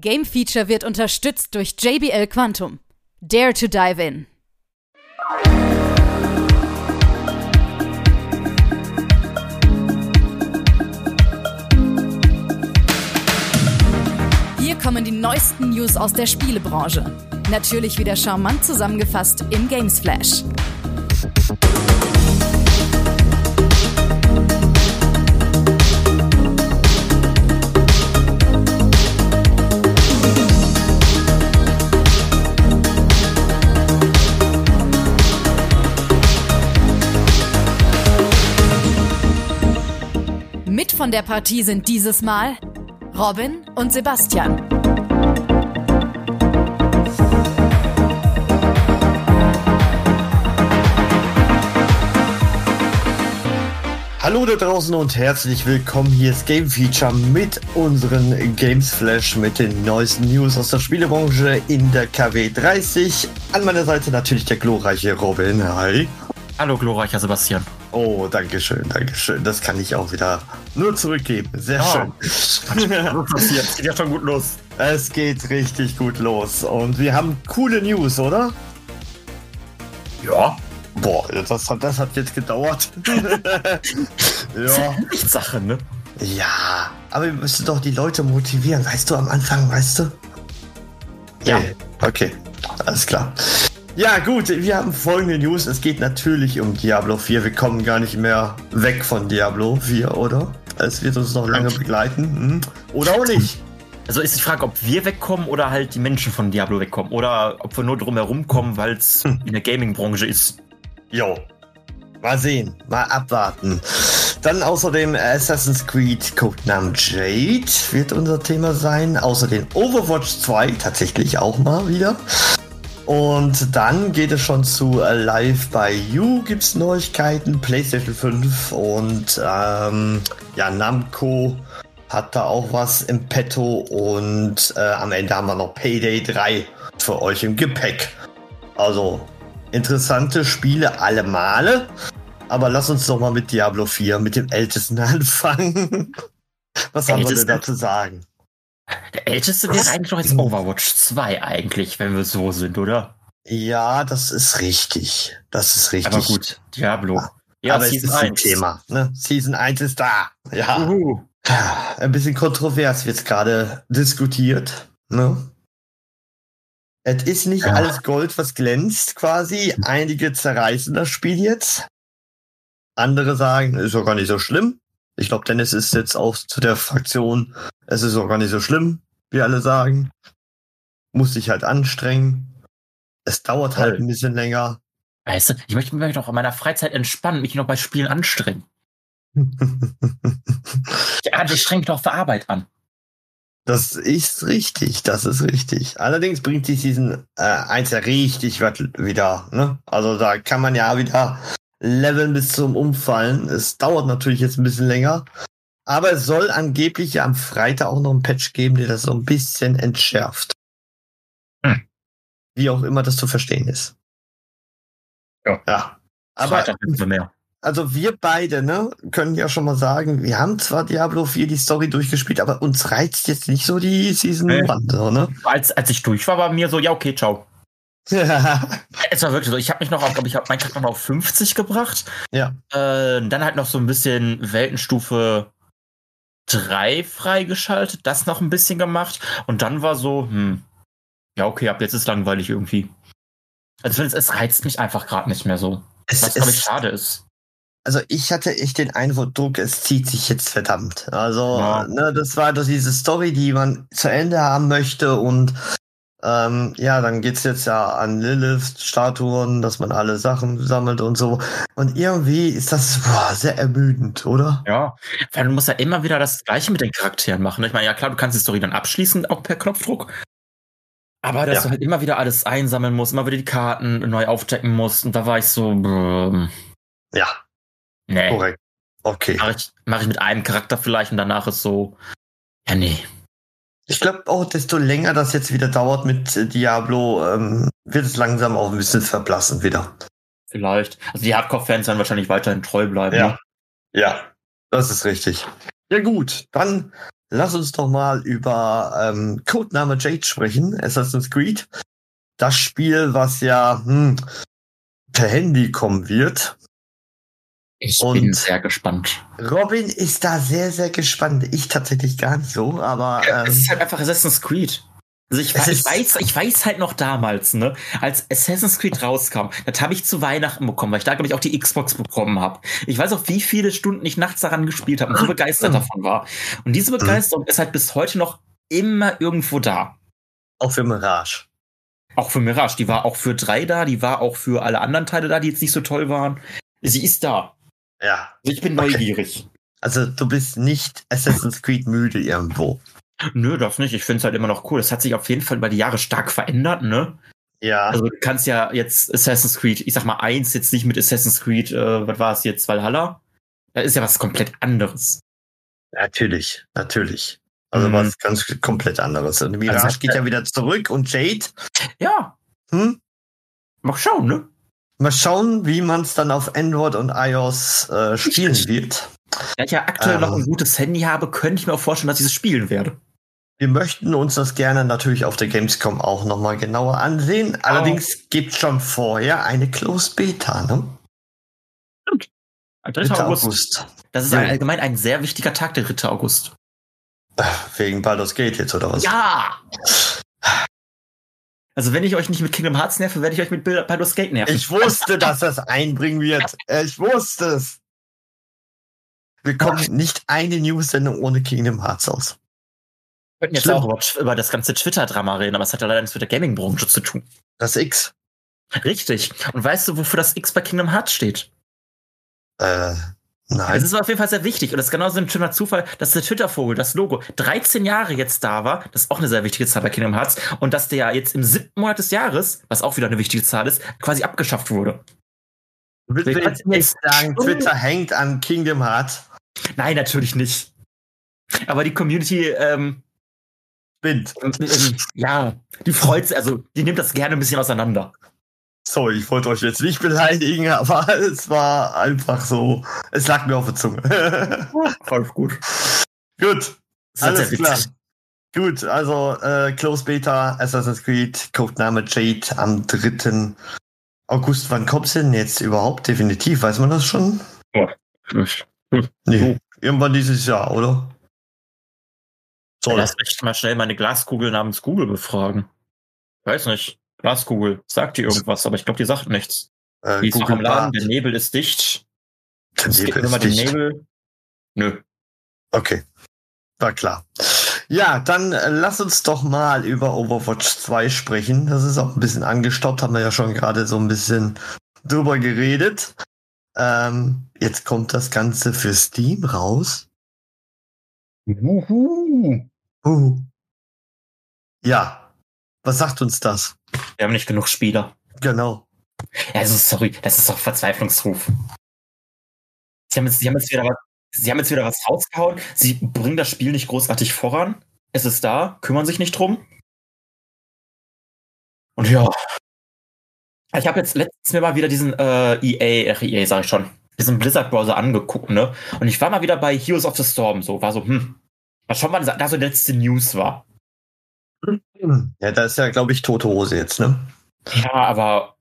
Game Feature wird unterstützt durch JBL Quantum. Dare to dive in. Hier kommen die neuesten News aus der Spielebranche. Natürlich wieder charmant zusammengefasst im Games Flash. Von der Partie sind dieses Mal Robin und Sebastian. Hallo da draußen und herzlich willkommen. Hier ist Game Feature mit unseren Games Flash mit den neuesten News aus der Spielebranche in der KW 30. An meiner Seite natürlich der glorreiche Robin. Hi. Hallo, glorreicher Sebastian. Oh, danke schön, danke schön. Das kann ich auch wieder nur zurückgeben. Sehr Ja. schön. passiert. Geht ja schon gut los. Es geht richtig gut los und wir haben coole News, oder? Ja. Boah, das hat, das hat jetzt gedauert. ja. Sache, ne? Ja, aber wir müssen doch die Leute motivieren, weißt du, am Anfang, weißt du? Ja. Okay, alles klar. Ja, gut, wir haben folgende News. Es geht natürlich um Diablo 4. Wir kommen gar nicht mehr weg von Diablo 4, oder? Es wird uns noch lange begleiten. Hm? Oder auch nicht. Also ist die Frage, ob wir wegkommen oder halt die Menschen von Diablo wegkommen. Oder ob wir nur drum herum kommen, weil es in der Gaming-Branche ist. Jo. Mal sehen, mal abwarten. Dann außerdem Assassin's Creed Codenamen Jade wird unser Thema sein. Außerdem Overwatch 2 tatsächlich auch mal wieder. Und dann geht es schon zu Live by You gibt's Neuigkeiten, PlayStation 5 und ähm, ja, Namco hat da auch was im Petto und äh, am Ende haben wir noch Payday 3 für euch im Gepäck. Also interessante Spiele alle Male. Aber lass uns doch mal mit Diablo 4, mit dem Ältesten anfangen. Was haben wir denn dazu sagen? Der älteste wäre eigentlich noch jetzt Overwatch 2 eigentlich, wenn wir so sind, oder? Ja, das ist richtig. Das ist richtig. Aber gut, Diablo. Ja, Aber es Season ist ein 1. Thema. Ne? Season 1 ist da. Ja. Uhu. Ein bisschen kontrovers wird gerade diskutiert. Ne? Es ist nicht Ja. alles Gold, was glänzt, quasi. Einige zerreißen das Spiel jetzt. Andere sagen, ist doch gar nicht so schlimm. Ich glaube, Dennis ist jetzt auch zu der Fraktion, es ist auch gar nicht so schlimm, wie alle sagen. Muss sich halt anstrengen. Es dauert halt Voll. ein bisschen länger. Weißt du, ich möchte mich doch in meiner Freizeit entspannen, mich noch bei Spielen anstrengen. Ja, ich streng mich doch für Arbeit an. Das ist richtig, das ist richtig. Allerdings bringt die Season äh, 1 ja richtig wieder. Ne? Also da kann man ja wieder leveln bis zum Umfallen. Es dauert natürlich jetzt ein bisschen länger. Aber es soll angeblich ja am Freitag auch noch ein Patch geben, der das so ein bisschen entschärft. Hm. Wie auch immer das zu verstehen ist. Ja. Ja. Aber Freitag wissen wir mehr. also wir beide, ne, können ja schon mal sagen, wir haben zwar Diablo 4 die Story durchgespielt, aber uns reizt jetzt nicht so die Season Nee. 1, so, ne? Als, als ich durch war, war mir so, ja, okay, ciao. Es war wirklich so. Ich habe mich noch auf, glaube ich, habe meinen Charakter noch auf 50 gebracht. ja. Äh, dann halt noch so ein bisschen Weltenstufe 3 freigeschaltet, das noch ein bisschen gemacht. Und dann war so, hm, ja, okay, ab jetzt ist langweilig irgendwie. Also es, es reizt mich einfach gerade nicht mehr so. Es, Was, glaube ich, schade ist. also ich hatte echt den Eindruck, es zieht sich jetzt verdammt. Also, Ja. ne, das war doch diese Story, die man zu Ende haben möchte und ähm, ja, dann geht's jetzt ja an Lilith-Statuen, dass man alle Sachen sammelt und so. Und irgendwie ist das boah, sehr ermüdend, oder? Ja, weil du musst ja immer wieder das Gleiche mit den Charakteren machen. Ich meine, ja klar, du kannst die Story dann abschließen, auch per Knopfdruck. Aber dass Ja. du halt immer wieder alles einsammeln musst, immer wieder die Karten neu aufdecken musst. Und da war ich so, ähm, Ja, nee. korrekt. Okay. Mache ich, mach ich mit einem Charakter vielleicht und danach ist so, ja, nee. Ich glaube auch, desto länger das jetzt wieder dauert mit Diablo, ähm, wird es langsam auch ein bisschen verblassen wieder. Vielleicht. Also die Hardcore-Fans werden wahrscheinlich weiterhin treu bleiben. Ja. ne? Ja, das ist richtig. Ja gut, dann lass uns doch mal über ähm, Codename Jade sprechen, Assassin's Creed. Das Spiel, was ja hm, per Handy kommen wird. Ich Und- bin sehr gespannt. Robin ist da sehr, sehr gespannt. Ich tatsächlich gar nicht so, aber es ähm, ist halt einfach Assassin's Creed. Also ich, Es ich, weiß, ich weiß halt noch damals, ne, als Assassin's Creed rauskam, das habe ich zu Weihnachten bekommen, weil ich da, glaube ich, auch die Xbox bekommen habe. Ich weiß auch, wie viele Stunden ich nachts daran gespielt habe und so begeistert davon war. Und diese Begeisterung ist halt bis heute noch immer irgendwo da. auch für Mirage. Auch für Mirage. Die war auch für 3 da, die war auch für alle anderen Teile da, die jetzt nicht so toll waren. Sie ist da. Ja. Also ich bin Okay. neugierig. Also du bist nicht Assassin's Creed müde irgendwo. Nö, das nicht. Ich finde es halt immer noch cool. Es hat sich auf jeden Fall über die Jahre stark verändert, ne? Ja. Also du kannst ja jetzt Assassin's Creed, ich sag mal eins, jetzt nicht mit Assassin's Creed, äh, was war es jetzt, Valhalla? Da ist ja was komplett anderes. Natürlich, natürlich. Also Mhm. was ganz komplett anderes. Und Mirage Also- geht ja wieder zurück und Jade, Ja, hm? mal schauen, ne? Mal schauen, wie man es dann auf Android und iOS äh, spielen wird. Da ich ja aktuell Ähm. noch ein gutes Handy habe, könnte ich mir auch vorstellen, dass ich es spielen werde. Wir möchten uns das gerne natürlich auf der Gamescom auch nochmal genauer ansehen. Allerdings gibt es schon vorher eine Closed Beta, ne? 3. 3. August. August. Das ist Ja. allgemein ein sehr wichtiger Tag, der 3. August. Wegen Baldur's Gate jetzt, oder was? Ja! Also wenn ich euch nicht mit Kingdom Hearts nerve, werde ich euch mit Baldur's Gate nerven. Ich wusste, dass das einbringen wird. Ich wusste es. Wir kommen nicht eine News-Sendung ohne Kingdom Hearts aus. Wir könnten jetzt Schlimm. auch über, das ganze Twitter-Drama reden, aber es hat ja leider nichts mit der Gaming-Branche zu tun. Das X. Richtig. Und weißt du, wofür das X bei Kingdom Hearts steht? Äh, Es nein. ist auf jeden Fall sehr wichtig. Und das ist genauso ein schöner Zufall, dass der Twitter-Vogel, das Logo, 13 Jahre jetzt da war. Das ist auch eine sehr wichtige Zahl bei Kingdom Hearts. Und dass der jetzt im siebten Monat des Jahres, was auch wieder eine wichtige Zahl ist, quasi abgeschafft wurde. Willst du jetzt nicht sagen, Twitter hängt an Kingdom Hearts? Nein, natürlich nicht. Aber die Community, ähm, Bind. ähm, ähm, ja, die freut sich, also die nimmt das gerne ein bisschen auseinander. Sorry, ich wollte euch jetzt nicht beleidigen, aber es war einfach so. Es lag mir auf der Zunge. Alles gut. Gut, alles klar. Gut, also äh, Close Beta, Assassin's Creed, Codename Jade am 3. August. Wann kommt's denn jetzt überhaupt? Definitiv, weiß man das schon? Nee, irgendwann dieses Jahr, oder? Soll. Lass mich mal schnell meine Glaskugel namens Google befragen. Weiß nicht. Glaskugel. Sagt dir irgendwas, aber ich glaube, die sagt nichts. Äh, Die ist noch am Laden, der Bart. Nebel ist dicht. Der Es Nebel ist den dicht. Nebel. Nö. Okay, war klar. Ja, dann äh, lass uns doch mal über Overwatch 2 sprechen. Das ist auch ein bisschen angestaubt, haben wir ja schon gerade so ein bisschen drüber geredet. Ähm, jetzt kommt das Ganze für Steam raus. Uhu. Uh. Ja, was sagt uns das? Wir haben nicht genug Spieler. Genau. Also sorry, das ist doch Verzweiflungsruf. Sie haben jetzt, sie haben jetzt wieder was, sie haben jetzt wieder was rausgehauen. Sie bringen das Spiel nicht großartig voran. Es ist da, kümmern sich nicht drum. Und ja. Ich habe jetzt letztens mir mal wieder diesen äh, EA, ach, EA sag ich schon, diesen Blizzard-Browser angeguckt, ne? Und ich war mal wieder bei Heroes of the Storm, so, war so, hm. Mal schauen, wann da so die letzte News war. Ja, da ist ja, glaube ich, tote Hose jetzt, ne? Ja, aber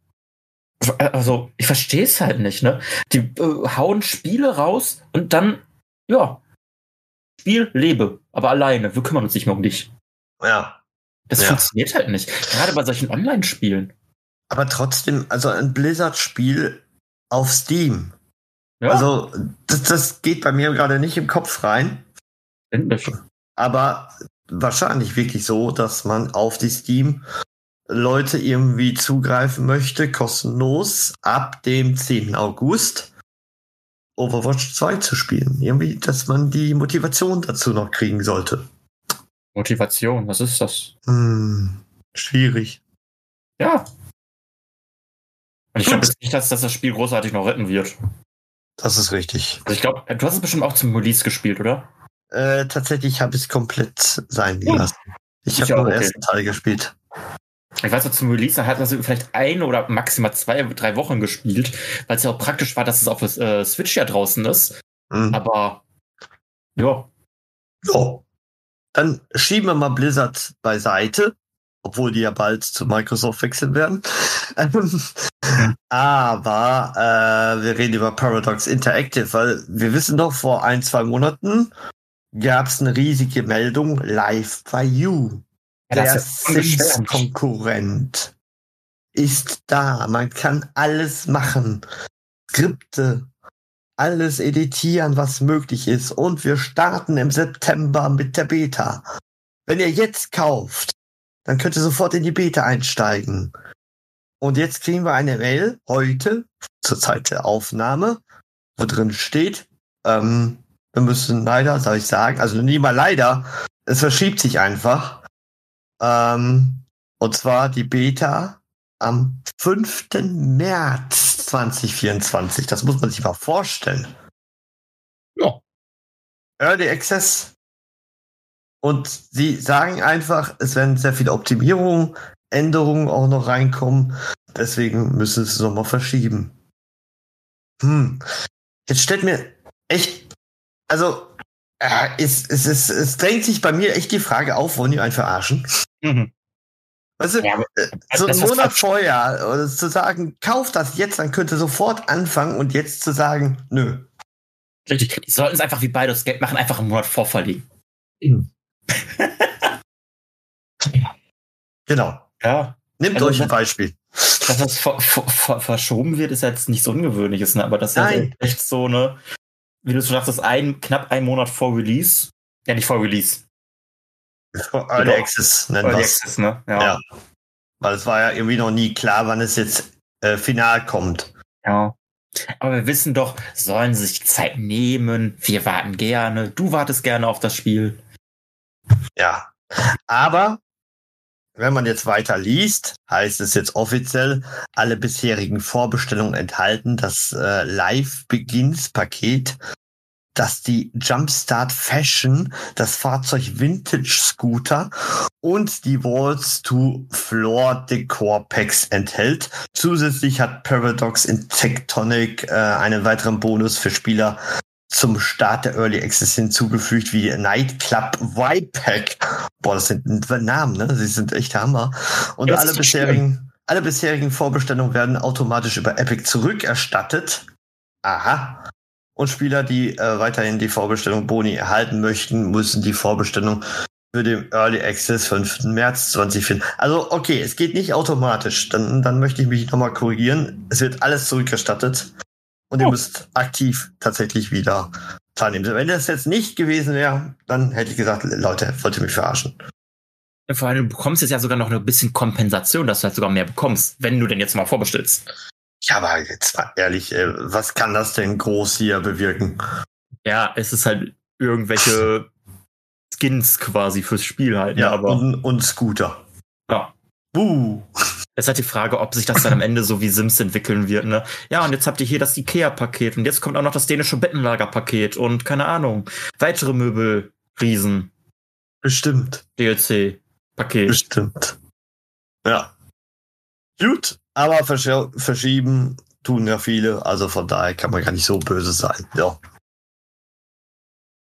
also ich verstehe es halt nicht, ne? Die äh, hauen Spiele raus und dann ja Spiel lebe, aber alleine. Wir kümmern uns nicht mehr um dich. Ja. Das Ja. funktioniert halt nicht. Gerade bei solchen Online-Spielen. Aber trotzdem, also ein Blizzard-Spiel auf Steam. Ja, Also, das, das geht bei mir gerade nicht im Kopf rein. endlich. aber wahrscheinlich wirklich so, dass man auf die Steam Leute irgendwie zugreifen möchte, kostenlos ab dem 10. August Overwatch 2 zu spielen. Irgendwie, dass man die Motivation dazu noch kriegen sollte. Motivation, was ist das? Hm, schwierig. Ja. Und ich glaube jetzt nicht, dass, dass das Spiel großartig noch retten wird. Das ist richtig. Also ich glaube, du hast es bestimmt auch zum Release gespielt, oder? Äh, tatsächlich habe ich es komplett sein Ja. gelassen. Ich Ich habe nur den ersten Teil gespielt. Ich weiß noch, zum Release hat man so vielleicht ein oder maximal zwei, drei Wochen gespielt, weil es ja auch praktisch war, dass es auf der äh, Switch ja draußen ist. Hm. Aber ja, Ja. dann schieben wir mal Blizzard beiseite, obwohl die ja bald zu Microsoft wechseln werden. Aber äh, wir reden über Paradox Interactive, weil wir wissen doch, vor ein, zwei Monaten gab es eine riesige Meldung live by you. Ja, Der. Sims-Konkurrent ist da. Man kann alles machen. Skripte, alles editieren, was möglich ist. Und wir starten im September mit der Beta. Wenn ihr jetzt kauft, dann könnt ihr sofort in die Beta einsteigen. Und jetzt kriegen wir eine Mail heute, zur Zeit der Aufnahme, wo drin steht, ähm, wir müssen leider, soll ich sagen, also nie mal leider, es verschiebt sich einfach. Ähm, und zwar die Beta am 5. März 2024. Das muss man sich mal vorstellen. Ja. Early Access. Und sie sagen einfach, es werden sehr viele Optimierungen, Änderungen auch noch reinkommen. Deswegen müssen sie es nochmal verschieben. Hm. Jetzt stellt mir echt, also, äh, es, es, es, es drängt sich bei mir echt die Frage auf, wollen die einen verarschen? Mhm. Weißt du, Ja, aber äh, so einen Monat vorher oder zu sagen, kauf das jetzt, dann könnte sofort anfangen und jetzt zu sagen, nö. Richtig. Die sollten es einfach wie beides Geld machen, einfach einen Monat vorverlegen. Genau. Ja. Nehmt Also euch ein Beispiel. Dass das ver ver ver verschoben wird, ist jetzt nichts Ungewöhnliches, ne? aber das ist ja Nein. echt so eine, wie du schon sagtest, ein, knapp ein Monat vor Release. Ja, nicht vor Release. Early Genau. Access nennen Early wir's. Access, ne? Ja. Ja. Weil es war ja irgendwie noch nie klar, wann es jetzt äh, final kommt. ja. Aber wir wissen doch, sollen sie sich Zeit nehmen. Wir warten gerne. Du wartest gerne auf das Spiel. Ja. Aber wenn man jetzt weiter liest, heißt es jetzt offiziell, alle bisherigen Vorbestellungen enthalten das äh, Live-Begins-Paket, das die Jumpstart Fashion, das Fahrzeug Vintage Scooter und die Walls to Floor Decor Packs enthält. Zusätzlich hat Paradox in Tectonic äh, einen weiteren Bonus für Spieler zum Start der Early Access hinzugefügt, wie Nightclub Vibe Pack. Boah, das sind Namen, ne? Sie sind echt Hammer. Und das alle bisherigen, alle bisherigen Vorbestellungen werden automatisch über Epic zurückerstattet. Aha. Und Spieler, die äh, weiterhin die Vorbestellung Boni erhalten möchten, müssen die Vorbestellung für den Early Access 5. März 2024. Also, okay, es geht nicht automatisch. Dann, dann möchte ich mich nochmal korrigieren. Es wird alles zurückerstattet. Und ihr Oh. müsst aktiv tatsächlich wieder teilnehmen. Wenn das jetzt nicht gewesen wäre, dann hätte ich gesagt, Leute, wollt ihr mich verarschen. Vor allem, du bekommst jetzt ja sogar noch ein bisschen Kompensation, dass du halt sogar mehr bekommst, wenn du denn jetzt mal vorbestellst. Ja, aber jetzt mal ehrlich, äh, was kann das denn groß hier bewirken? Ja, es ist halt irgendwelche Skins quasi fürs Spiel halt. ne? Ja, aber und, und Scooter. ja. Buh. Es ist halt die Frage, ob sich das dann am Ende so wie Sims entwickeln wird, ne? Ja, und jetzt habt ihr hier das Ikea-Paket und jetzt kommt auch noch das dänische Bettenlager-Paket und keine Ahnung, weitere Möbel, Riesen, Bestimmt. DLC-Paket. Bestimmt. Ja. Gut, aber versch verschieben tun ja viele, also von daher kann man gar nicht so böse sein. Ja.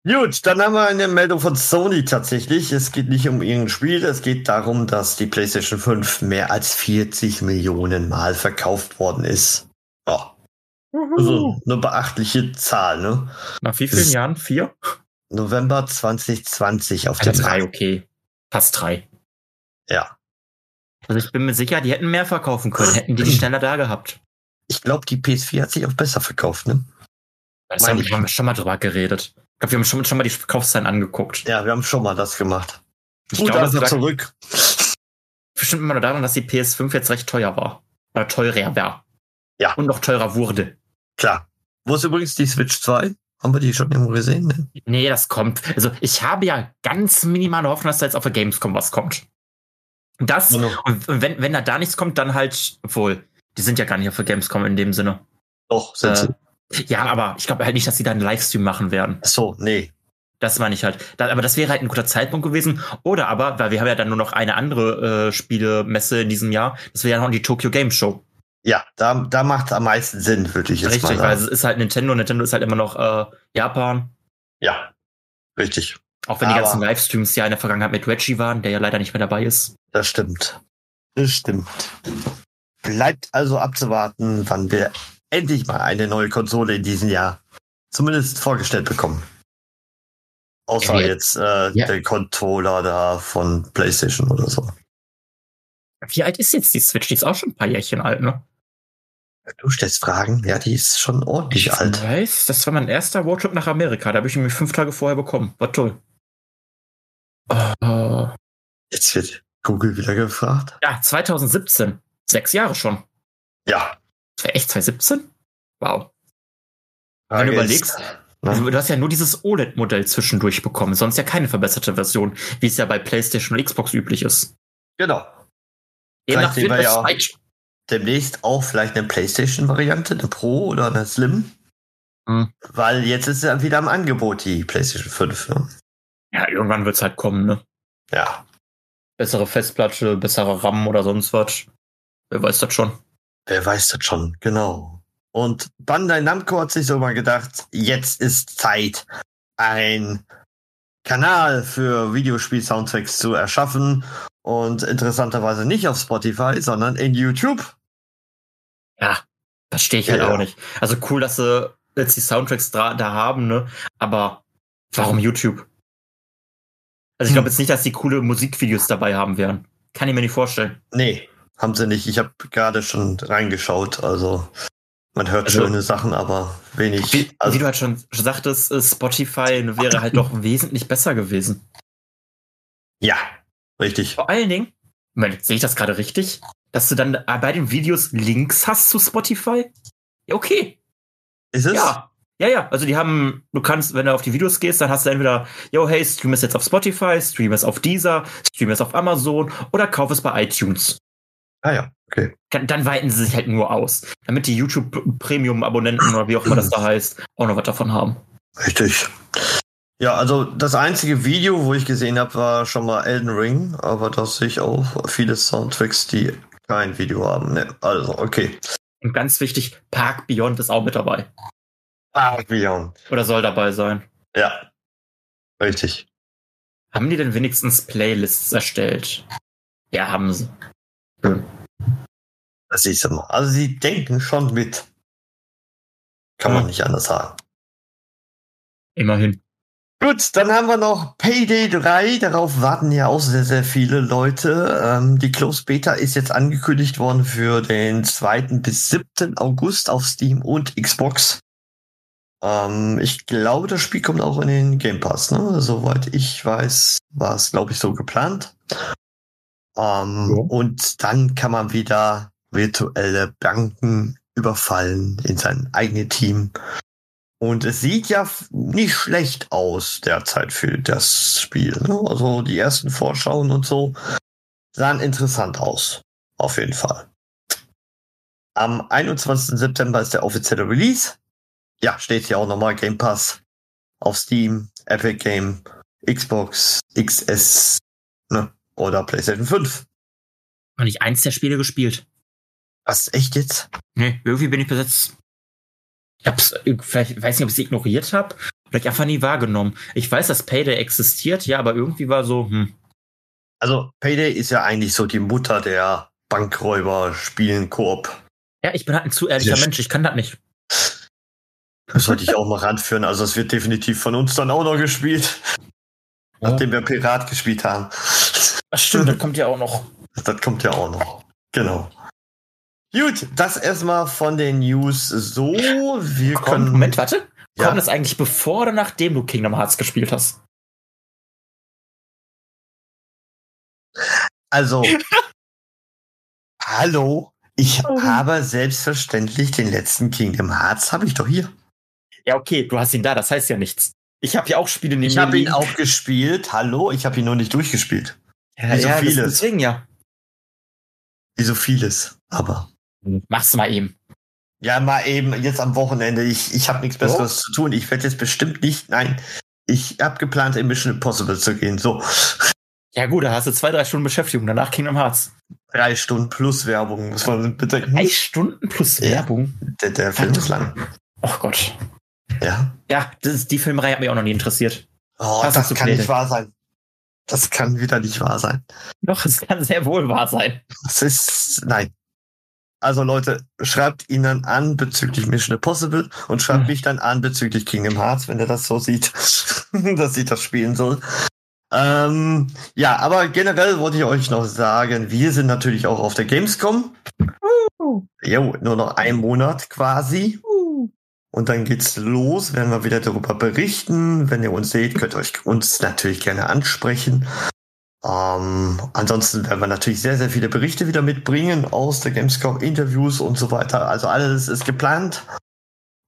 Gut, dann haben wir eine Meldung von Sony tatsächlich. Es geht nicht um irgendein Spiel, es geht darum, dass die PlayStation 5 mehr als 40 Millionen Mal verkauft worden ist. Ja. Also eine beachtliche Zahl, ne? Nach wie vielen Jahren? Vier? November 2020 auf Also dem drei, Markt. okay. Fast drei. Ja. Also ich bin mir sicher, die hätten mehr verkaufen können, hätten die die schneller da gehabt. Ich glaube, die PS4 hat sich auch besser verkauft, ne? Das haben wir schon mal drüber geredet. Ich glaube, wir haben schon, schon mal die Verkaufszahlen angeguckt. Ja, wir haben schon mal das gemacht. Ich Gut, glaube, also das zurück. bestimmt immer nur daran, dass die PS5 jetzt recht teuer war. Oder teurer war. Ja. Und noch teurer wurde. Klar. Wo ist übrigens die Switch 2? Haben wir die schon irgendwo gesehen? Ne? Nee, das kommt. Also ich habe ja ganz minimale Hoffnung, dass da jetzt auf der Gamescom was kommt. Das, Genau. und und wenn, wenn da da nichts kommt, dann halt, obwohl, die sind ja gar nicht auf der Gamescom in dem Sinne. Doch, sind Äh, sie. Ja, aber ich glaube halt nicht, dass sie da einen Livestream machen werden. Ach So, nee. Das meine ich halt. Da, aber das wäre halt ein guter Zeitpunkt gewesen. Oder aber, weil wir haben ja dann nur noch eine andere äh, Spielemesse in diesem Jahr, das wäre ja noch die Tokyo Game Show. Ja, da, da macht am meisten Sinn, würde ich jetzt Richtig, mal weil sagen. es ist halt Nintendo. Nintendo ist halt immer noch äh, Japan. Ja, richtig. Auch wenn die Aber- ganzen Livestreams ja in der Vergangenheit mit Reggie waren, der ja leider nicht mehr dabei ist. Das stimmt. Das stimmt. Bleibt also abzuwarten, wann wir endlich mal eine neue Konsole in diesem Jahr zumindest vorgestellt bekommen. Außer Ja, jetzt äh, ja. der Controller da von PlayStation oder so. Wie alt ist jetzt die Switch? Die ist auch schon ein paar Jährchen alt, ne? Du stellst Fragen, ja, die ist schon ordentlich alt. weiß, das war mein erster Roadtrip nach Amerika. Da habe ich ihn mir fünf Tage vorher bekommen. War toll. Äh, Jetzt wird Google wieder gefragt. ja, 2017. Sechs Jahre schon. Ja. Das war echt 2017? Wow. Wenn Frage du überlegst, Also, du hast ja nur dieses OLED-Modell zwischendurch bekommen, sonst ja keine verbesserte Version, wie es ja bei PlayStation und Xbox üblich ist. Genau. Demnach sehen wird ja- Switch- Demnächst auch vielleicht eine PlayStation-Variante, eine Pro oder eine Slim. Hm. Weil jetzt ist ja wieder im Angebot die PlayStation 5. Ne? Ja, irgendwann wird's halt kommen, ne? Ja. Bessere Festplatte, bessere RAM oder sonst was. Wer weiß das schon. Wer weiß das schon, genau. Und Bandai Namco hat sich so mal gedacht, jetzt ist Zeit, ein Kanal für Videospiel-Soundtracks zu erschaffen. Und interessanterweise nicht auf Spotify, sondern in YouTube. Ja, verstehe ich halt Ja. auch nicht. Also cool, dass sie jetzt die Soundtracks da, da haben, ne? Aber warum YouTube? Also ich glaube Hm. jetzt nicht, dass die coole Musikvideos dabei haben werden. Kann ich mir nicht vorstellen. Nee, haben sie nicht. Ich habe gerade schon reingeschaut. Also man hört Also- schöne Sachen, aber wenig. Wie, also, wie du halt schon sagtest, äh, Spotify wäre halt doch wesentlich besser gewesen. ja, richtig. Vor allen Dingen, Moment, sehe ich das gerade richtig? Dass du dann äh, bei den Videos Links hast zu Spotify? Ja, okay. Ist es? Ja. Ja, ja. Also die haben, du kannst, wenn du auf die Videos gehst, dann hast du entweder, yo, hey, stream es jetzt auf Spotify, stream es auf Deezer, stream es auf Amazon oder kauf es bei iTunes. Ah ja, okay. Dann, dann weiten sie sich halt nur aus, damit die YouTube Premium Abonnenten oder wie auch immer das da heißt, auch noch was davon haben. Richtig. Ja, also das einzige Video, wo ich gesehen habe, war schon mal Elden Ring, aber da sehe ich auch viele Soundtracks, die kein Video haben. Ne, also, okay. Und ganz wichtig, Park Beyond ist auch mit dabei. Ah, Beyond. Oder soll dabei sein. Ja. Richtig. Haben die denn wenigstens Playlists erstellt? Ja, haben sie. Schön. Das du mal. Also sie denken schon mit. Kann man Ja. nicht anders sagen. Immerhin. Gut, dann haben wir noch Payday 3. Darauf warten ja auch sehr, sehr viele Leute. Ähm, die Close Beta ist jetzt angekündigt worden für den 2. bis 7. August auf Steam und Xbox. Ähm, ich glaube, das Spiel kommt auch in den Game Pass. Ne? Soweit ich weiß, war es, glaube ich, so geplant. Ähm, Ja. Und dann kann man wieder virtuelle Banken überfallen in sein eigenes Team. Und es sieht ja nicht schlecht aus derzeit für das Spiel. Ne? Also die ersten Vorschauen und so sahen interessant aus. Auf jeden Fall. Am 21. September ist der offizielle Release. Ja, steht hier auch nochmal Game Pass auf Steam, Epic Game, Xbox, XS ne? oder PlayStation 5. Noch nicht eins der Spiele gespielt. Was, echt jetzt? Nee, irgendwie bin ich besetzt. Ich hab's, vielleicht, weiß nicht, ob ich es ignoriert habe. Oder ich einfach nie wahrgenommen. Ich weiß, dass Payday existiert, ja, aber irgendwie war so, hm. Also Payday ist ja eigentlich so die Mutter der Bankräuber-Spielen Koop. Ja, ich bin halt ein zu ehrlicher Sehr Mensch, ich kann das nicht. Das sollte ich auch mal ranführen. Also es wird definitiv von uns dann auch noch gespielt. Ja. Nachdem wir Pirat gespielt haben. Das stimmt, das kommt ja auch noch. Das kommt ja auch noch. Genau. Gut, das erstmal von den News so. Wir Kommt, können. Moment, warte. Ja. Kommt das eigentlich bevor oder nachdem du Kingdom Hearts gespielt hast? Also. hallo. Ich Oh. habe selbstverständlich den letzten Kingdom Hearts habe ich doch hier. Ja, okay, du hast ihn da, das heißt ja nichts. Ich habe ja auch Spiele neben Ich habe ihn auch gespielt. Hallo, ich habe ihn nur nicht durchgespielt. Ja, wie so ja, das- vieles. deswegen ja. Wie so vieles. Aber. Mach's mal eben. Ja, mal eben jetzt am Wochenende. Ich, ich habe nichts Besseres zu tun. Ich werde jetzt bestimmt nicht. Nein, ich habe geplant, in Mission Impossible zu gehen. So Ja gut, da hast du zwei, drei Stunden Beschäftigung, danach Kingdom Hearts. drei Stunden plus Werbung, muss man bedenken. Drei Stunden plus Ja. Werbung. Der, der Film ist lang. Oh Gott. Ja. Ja, das ist, die Filmerei hat mich auch noch nie interessiert. Oh, das kann nicht wahr sein. Das kann wieder nicht wahr sein. Doch, es kann sehr wohl wahr sein. Das ist, nein. Also Leute, schreibt ihn dann an bezüglich Mission Impossible und schreibt mhm. mich dann an bezüglich Kingdom Hearts, wenn er das so sieht, dass ich das spielen soll. Ähm, ja, aber generell wollte ich euch noch sagen, wir sind natürlich auch auf der Gamescom. Uh. Jo, nur noch ein Monat quasi. Uh. Und dann geht's los, werden wir wieder darüber berichten. Wenn ihr uns seht, könnt ihr euch uns natürlich gerne ansprechen. Ähm, ansonsten werden wir natürlich sehr, sehr viele Berichte wieder mitbringen aus der Gamescom, Interviews und so weiter. Also alles ist geplant.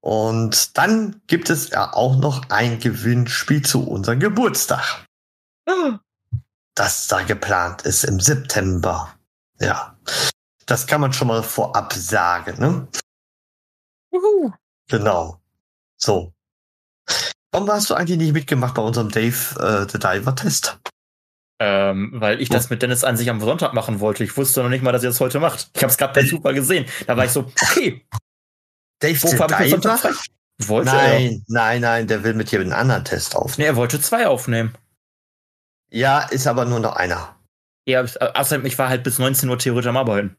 Und dann gibt es ja auch noch ein Gewinnspiel zu unserem Geburtstag. Das da geplant ist im September. Ja. Das kann man schon mal vorab sagen, ne? Juhu. Genau. So. Warum hast du eigentlich nicht mitgemacht bei unserem Dave äh, the Diver Test? Ähm, weil ich das mit Dennis an sich am Sonntag machen wollte. Ich wusste noch nicht mal, dass ihr das heute macht. Ich habe es gerade per Zufall gesehen. Da war ich so, okay. Dave the Diver? Wollte nein, er? nein, nein, der will mit dir einen anderen Test aufnehmen. Nee, er wollte zwei aufnehmen. Ja, ist aber nur noch einer. Ja, außerdem, ich war halt bis 19 Uhr theoretisch am Arbeiten.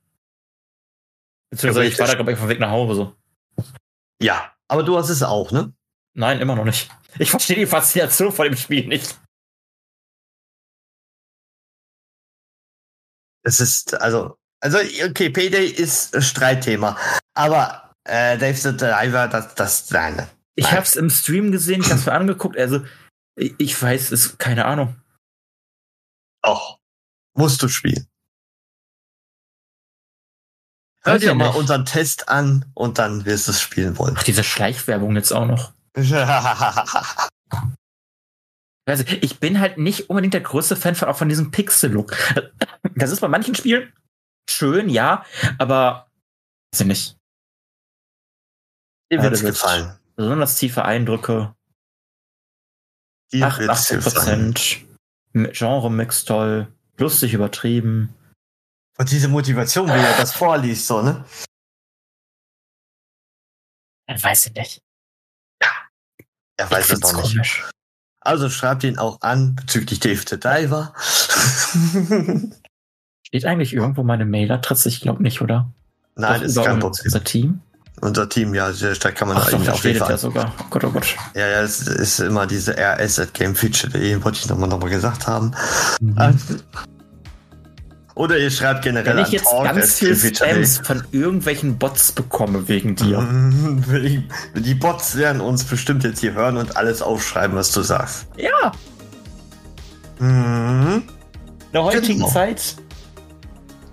Beziehungsweise ich war da, glaube ich, auf dem Weg nach Hause. Ja, aber du hast es auch, ne? Nein, immer noch nicht. Ich verstehe die Faszination von dem Spiel nicht. Es ist, also, also, okay, Payday ist Streitthema. Aber äh, Dave the Driver, das, das, nein. Ich nein. hab's im Stream gesehen, ich hab's mir angeguckt, also, ich weiß es, keine Ahnung. Auch. Musst du spielen. Hör dir mal unseren Test an und dann wirst du es spielen wollen. Ach, diese Schleichwerbung jetzt auch noch. also, ich bin halt nicht unbedingt der größte Fan von, auch von diesem Pixel-Look. Das ist bei manchen Spielen schön, ja, aber weiß ich nicht. Dir wird's gefallen. Besonders tiefe Eindrücke. Dir 80 Prozent. Genre-Mix toll. Lustig übertrieben. Und diese Motivation, wie er das vorliest, so, ne? Er weiß ich nicht. Ja. Er weiß es noch nicht. Also schreibt ihn auch an bezüglich Dave the Diver. Steht eigentlich irgendwo meine Mailadresse? Ich glaube nicht, oder? Nein, Doch, ist kein Problem. Unser Team? Unser Team, ja, da kann man Ach, eigentlich auf jeden Fall. Ja sogar. Oh Gott, oh Gott. Ja, ja, es ist immer diese rs at gamefeature.de, wollte ich nochmal noch mal gesagt haben. Mhm. Oder ihr schreibt generell Wenn ich jetzt Talk ganz viel Spams von irgendwelchen Bots bekomme wegen dir. Die Bots werden uns bestimmt jetzt hier hören und alles aufschreiben, was du sagst. Ja. Mhm. In der heutigen genau. Zeit.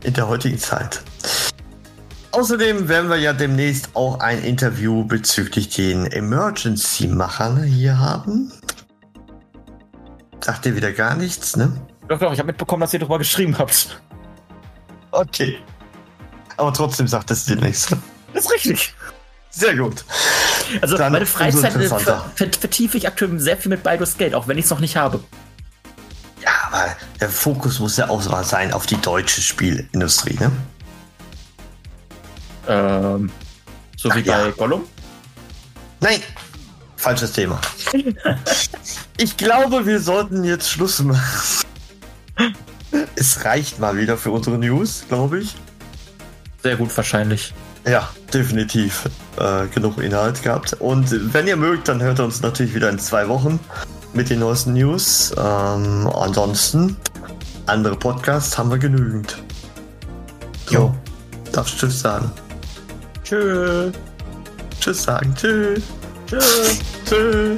In der heutigen Zeit. Außerdem werden wir ja demnächst auch ein Interview bezüglich den Emergency-Machern hier haben. Sagt ihr wieder gar nichts, ne? Doch, doch, ich habe mitbekommen, dass ihr darüber geschrieben habt. Okay. Aber trotzdem sagt es dir nichts. Das ist richtig. Sehr gut. Also Dann meine Freizeit ver ver vertiefe ich aktuell sehr viel mit Baldur's Gate, auch wenn ich es noch nicht habe. Ja, aber der Fokus muss ja auch sein auf die deutsche Spielindustrie, ne? Ähm, so wie ja. bei Gollum? Nein, falsches Thema. ich glaube, wir sollten jetzt Schluss machen. Es reicht mal wieder für unsere News, glaube ich. Sehr gut, wahrscheinlich. Ja, definitiv äh, genug Inhalt gehabt. Und wenn ihr mögt, dann hört ihr uns natürlich wieder in zwei Wochen mit den neuesten News. Ähm, ansonsten, andere Podcasts haben wir genügend. So, jo. Darfst du Tschüss sagen? Tschö. Tschüss sagen. Tschüss. Tschüss. Tschüss.